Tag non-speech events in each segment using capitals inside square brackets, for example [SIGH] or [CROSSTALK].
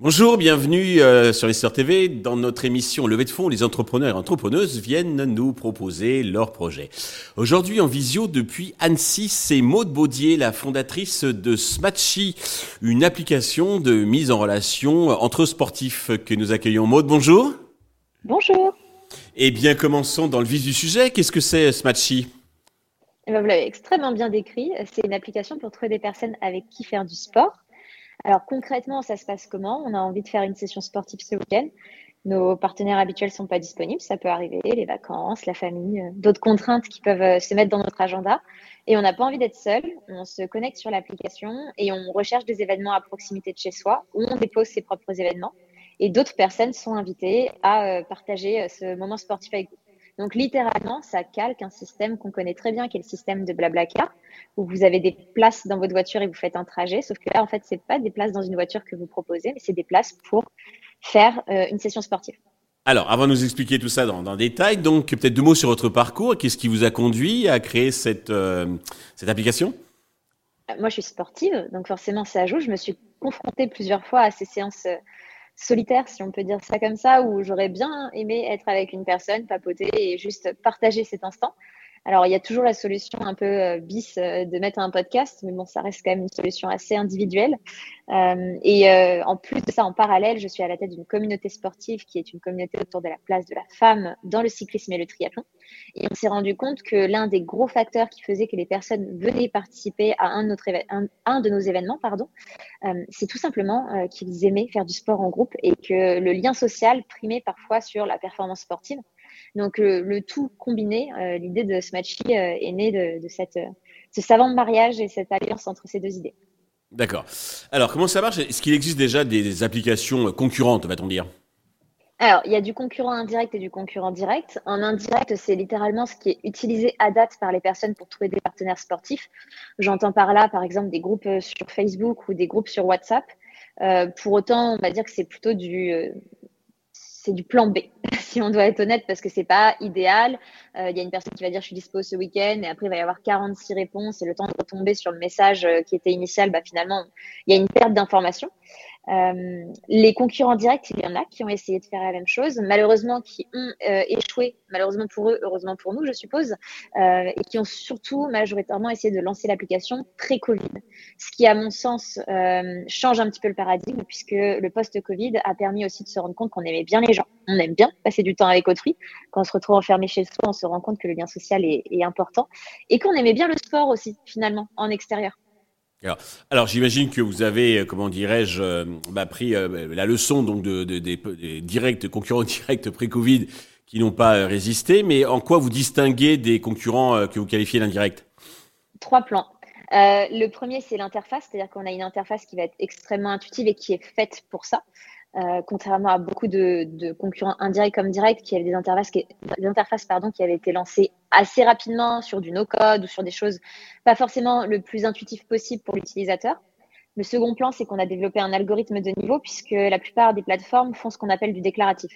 Bonjour, bienvenue euh, sur Investor TV. Dans notre émission Levée de fonds, les entrepreneurs et entrepreneuses viennent nous proposer leurs projets. Aujourd'hui en visio depuis Annecy, c'est Maude Baudier, la fondatrice de Smatchy, une application de mise en relation entre sportifs que nous accueillons. Maude, bonjour. Bonjour. Eh bien, commençons dans le vif du sujet. Qu'est-ce que c'est Smatchy eh ben, Vous l'avez extrêmement bien décrit. C'est une application pour trouver des personnes avec qui faire du sport alors concrètement, ça se passe comment? On a envie de faire une session sportive ce week-end. Nos partenaires habituels sont pas disponibles, ça peut arriver, les vacances, la famille, euh, d'autres contraintes qui peuvent euh, se mettre dans notre agenda. Et on n'a pas envie d'être seul. On se connecte sur l'application et on recherche des événements à proximité de chez soi où on dépose ses propres événements. Et d'autres personnes sont invitées à euh, partager ce moment sportif avec vous. Donc littéralement, ça calque un système qu'on connaît très bien, qui est le système de Blablacar, où vous avez des places dans votre voiture et vous faites un trajet. Sauf que là, en fait, c'est pas des places dans une voiture que vous proposez, mais c'est des places pour faire euh, une session sportive. Alors, avant de nous expliquer tout ça dans, dans le détail, donc peut-être deux mots sur votre parcours. Qu'est-ce qui vous a conduit à créer cette, euh, cette application? Euh, Moi, je suis sportive, donc forcément, ça joue. Je me suis confrontée plusieurs fois à ces séances solitaire, si on peut dire ça comme ça, où j'aurais bien aimé être avec une personne, papoter et juste partager cet instant. Alors, il y a toujours la solution un peu euh, bis euh, de mettre un podcast, mais bon, ça reste quand même une solution assez individuelle. Euh, et en plus de ça, en parallèle, je suis à la tête d'une communauté sportive qui est une communauté autour de la place de la femme dans le cyclisme et le triathlon. Et on s'est rendu compte que l'un des gros facteurs qui faisait que les personnes venaient participer à un de, notre un, de nos événements, pardon, c'est tout simplement qu'ils aimaient faire du sport en groupe et que le lien social primait parfois sur la performance sportive. Donc le, tout combiné, euh, l'idée de Smatchy euh, est née de, cette, euh, ce savant mariage et cette alliance entre ces deux idées. D'accord. Alors comment ça marche? Est-ce qu'il existe déjà des applications concurrentes, va-t-on dire? Alors, il y a du concurrent indirect et du concurrent direct. En indirect, c'est littéralement ce qui est utilisé à date par les personnes pour trouver des partenaires sportifs. J'entends par là, par exemple, des groupes sur Facebook ou des groupes sur WhatsApp. pour autant, on va dire que c'est plutôt du, c'est du plan B, [LAUGHS] si on doit être honnête, parce que c'est pas idéal. Euh, il y a une personne qui va dire je suis dispo ce week-end, et après il va y avoir 46 réponses, et le temps de retomber sur le message euh, qui était initial, bah, finalement, il y a une perte d'information. Euh, les concurrents directs, il y en a qui ont essayé de faire la même chose, malheureusement qui ont euh, échoué, malheureusement pour eux, heureusement pour nous, je suppose, euh, et qui ont surtout majoritairement essayé de lancer l'application pré-Covid, ce qui, à mon sens, change un petit peu le paradigme, puisque le post-Covid a permis aussi de se rendre compte qu'on aimait bien les gens, on aime bien passer du temps avec autrui. Quand on se retrouve enfermé chez soi, on se rend compte que le lien social est important, et qu'on aimait bien le sport aussi, finalement, en extérieur. Alors, j'imagine que vous avez, euh, comment dirais-je, euh, bah, pris euh, la leçon donc de, des directs concurrents [LAUGHS] directs pré-Covid qui n'ont pas résisté. Mais en quoi vous distinguez des concurrents que vous qualifiez d'indirects? Trois plans. le premier, c'est l'interface, c'est-à-dire qu'on a une interface qui va être extrêmement intuitive et qui est faite pour ça. Contrairement à beaucoup de, concurrents indirects comme directs qui avaient des interfaces, qui, qui avaient été lancées assez rapidement sur du no-code ou sur des choses pas forcément le plus intuitif possible pour l'utilisateur. Le second plan, c'est qu'on a développé un algorithme de niveau puisque la plupart des plateformes font ce qu'on appelle du déclaratif.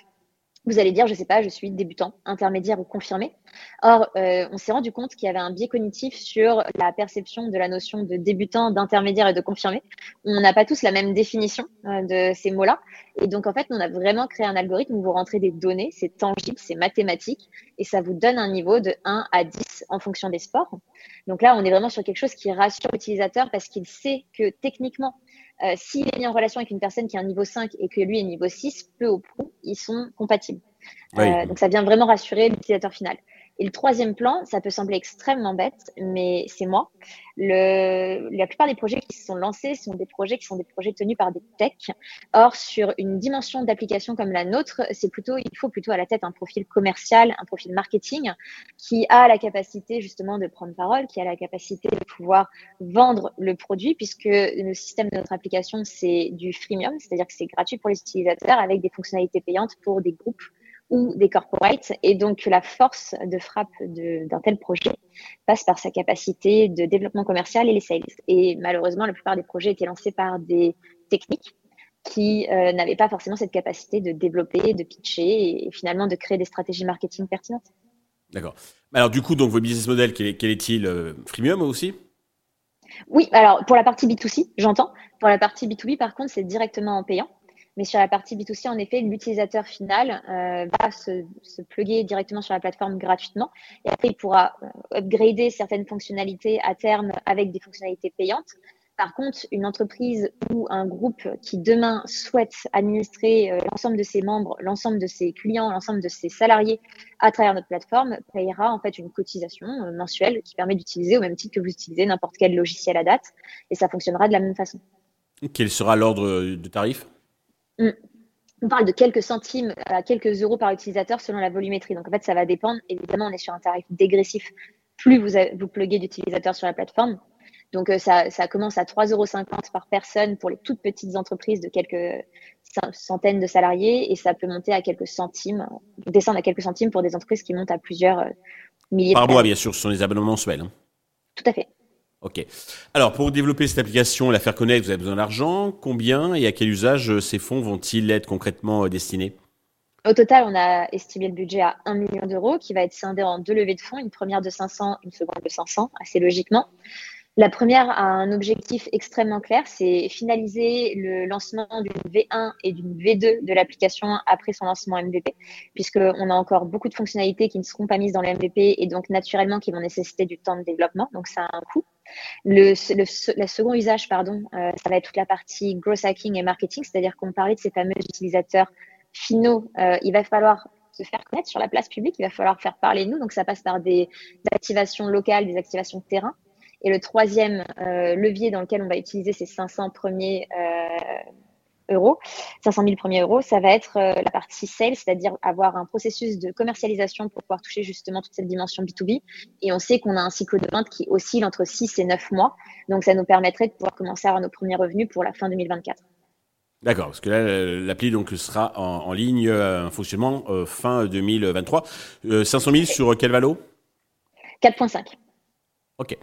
Vous allez dire, je ne sais pas, je suis débutant, intermédiaire ou confirmé. Or, euh, on s'est rendu compte qu'il y avait un biais cognitif sur la perception de la notion de débutant, d'intermédiaire et de confirmé. On n'a pas tous la même définition euh, de ces mots-là. Et donc, en fait, on a vraiment créé un algorithme où vous rentrez des données, c'est tangible, c'est mathématique, et ça vous donne un niveau de 1 à 10 en fonction des sports. Donc là, on est vraiment sur quelque chose qui rassure l'utilisateur parce qu'il sait que techniquement, euh, s'il est mis en relation avec une personne qui a un niveau 5 et que lui est niveau 6, peu au prou, ils sont compatibles. Euh, donc ça vient vraiment rassurer l'utilisateur final. Et le troisième plan, ça peut sembler extrêmement bête, mais c'est moi. La plupart des projets qui se sont lancés sont des projets qui sont des projets tenus par des techs. Or, sur une dimension d'application comme la nôtre, c'est plutôt, il faut plutôt à la tête un profil commercial, un profil marketing qui a la capacité justement de prendre parole, qui a la capacité de pouvoir vendre le produit puisque le système de notre application, c'est du freemium, c'est-à-dire que c'est gratuit pour les utilisateurs avec des fonctionnalités payantes pour des groupes ou des corporates. Et donc, la force de frappe d'un tel projet passe par sa capacité de développement commercial et les sales. Et malheureusement, la plupart des projets étaient lancés par des techniques qui euh, n'avaient pas forcément cette capacité de développer, de pitcher et, finalement de créer des stratégies marketing pertinentes. D'accord. Alors du coup, donc vos business models, quel, est-il euh, Freemium aussi? Oui, alors pour la partie B2C, j'entends. Pour la partie B2B, par contre, c'est directement en payant. Mais sur la partie B2C, en effet, l'utilisateur final euh, va se, se plugger directement sur la plateforme gratuitement. Et après, il pourra euh, upgrader certaines fonctionnalités à terme avec des fonctionnalités payantes. Par contre, une entreprise ou un groupe qui demain souhaite administrer euh, l'ensemble de ses membres, l'ensemble de ses clients, l'ensemble de ses salariés à travers notre plateforme payera en fait une cotisation mensuelle qui permet d'utiliser au même titre que vous utilisez n'importe quel logiciel à date et ça fonctionnera de la même façon. Quel sera l'ordre de tarif? On parle de quelques centimes à quelques euros par utilisateur selon la volumétrie. Donc en fait, ça va dépendre. Évidemment, on est sur un tarif dégressif. Plus vous, vous pluguez d'utilisateurs sur la plateforme. Donc euh, ça, commence à 3,50 euros par personne pour les toutes petites entreprises de quelques centaines de salariés et ça peut monter à quelques centimes, descendre à quelques centimes pour des entreprises qui montent à plusieurs euh, milliers. Par mois, bien sûr, ce sont les abonnements mensuels. Hein. Tout à fait. Ok. Alors, pour développer cette application, la faire connaître, vous avez besoin d'argent. Combien et à quel usage euh, ces fonds vont-ils être concrètement euh, destinés? Au total, on a estimé le budget à 1 million d'euros qui va être scindé en deux levées de fonds, une première de 500, une seconde de 500, assez logiquement. La première a un objectif extrêmement clair, c'est finaliser le lancement d'une V1 et d'une V2 de l'application après son lancement MVP, puisqu'on a encore beaucoup de fonctionnalités qui ne seront pas mises dans le MVP et donc naturellement qui vont nécessiter du temps de développement, donc ça a un coût. Le, second usage, pardon, euh, ça va être toute la partie growth hacking et marketing, c'est-à-dire qu'on parlait de ces fameux utilisateurs finaux. Euh, il va falloir se faire connaître sur la place publique, il va falloir faire parler de nous, donc ça passe par des activations locales, des activations de terrain. Et le troisième euh, levier dans lequel on va utiliser ces 500 premiers euros, 500 000 premiers euros, ça va être euh, la partie sales, c'est-à-dire avoir un processus de commercialisation pour pouvoir toucher justement toute cette dimension B2B. Et on sait qu'on a un cycle de vente qui oscille entre 6 et 9 mois. Donc, ça nous permettrait de pouvoir commencer à avoir nos premiers revenus pour la fin 2024. D'accord, parce que là, l'appli donc sera en, ligne, en fonctionnement fin 2023. 500 000 sur quel valo 4,5. Ok.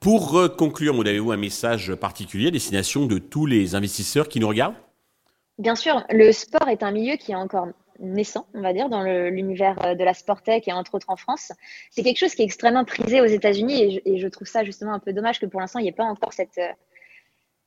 Pour conclure, avez-vous un message particulier à destination de tous les investisseurs qui nous regardent? Bien sûr, le sport est un milieu qui est encore naissant, on va dire, dans l'univers euh, de la sporttech et entre autres en France. C'est quelque chose qui est extrêmement prisé aux États-Unis et, je trouve ça justement un peu dommage que pour l'instant, il n'y ait pas encore euh,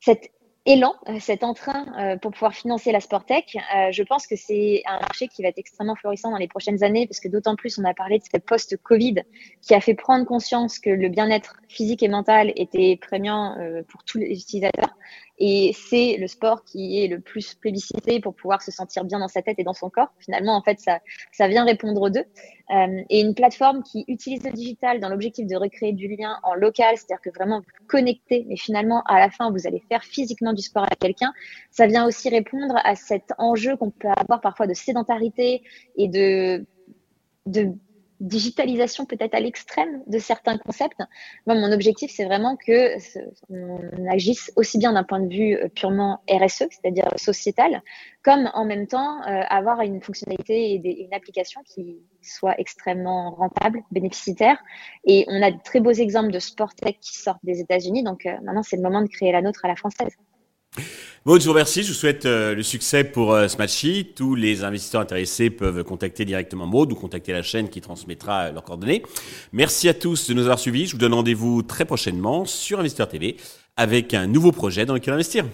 cette élan, euh, cet entrain pour pouvoir financer la Sportec. Euh, je pense que c'est un marché qui va être extrêmement florissant dans les prochaines années parce que d'autant plus on a parlé de cette post-Covid qui a fait prendre conscience que le bien-être physique et mental était prégnant pour tous les utilisateurs et c'est le sport qui est le plus plébiscité pour pouvoir se sentir bien dans sa tête et dans son corps. Finalement, en fait, ça, ça vient répondre aux deux. Euh, et une plateforme qui utilise le digital dans l'objectif de recréer du lien en local, c'est-à-dire que vraiment vous connectez, mais finalement, à la fin, vous allez faire physiquement du sport à quelqu'un. Ça vient aussi répondre à cet enjeu qu'on peut avoir parfois de sédentarité et de, de digitalisation peut-être à l'extrême de certains concepts. Moi, mon objectif, c'est vraiment que on agisse aussi bien d'un point de vue euh, purement RSE, c'est-à-dire sociétal, comme en même temps euh, avoir une fonctionnalité et une application qui soit extrêmement rentable, bénéficiaire. Et on a de très beaux exemples de sport tech qui sortent des États-Unis. Donc euh, maintenant, c'est le moment de créer la nôtre à la française. Bon, je vous remercie. Je vous souhaite euh, le succès pour euh, Smatchy. Tous les investisseurs intéressés peuvent contacter directement Maud ou contacter la chaîne qui transmettra euh, leurs coordonnées. Merci à tous de nous avoir suivis. Je vous donne rendez-vous très prochainement sur Investeur TV avec un nouveau projet dans lequel investir.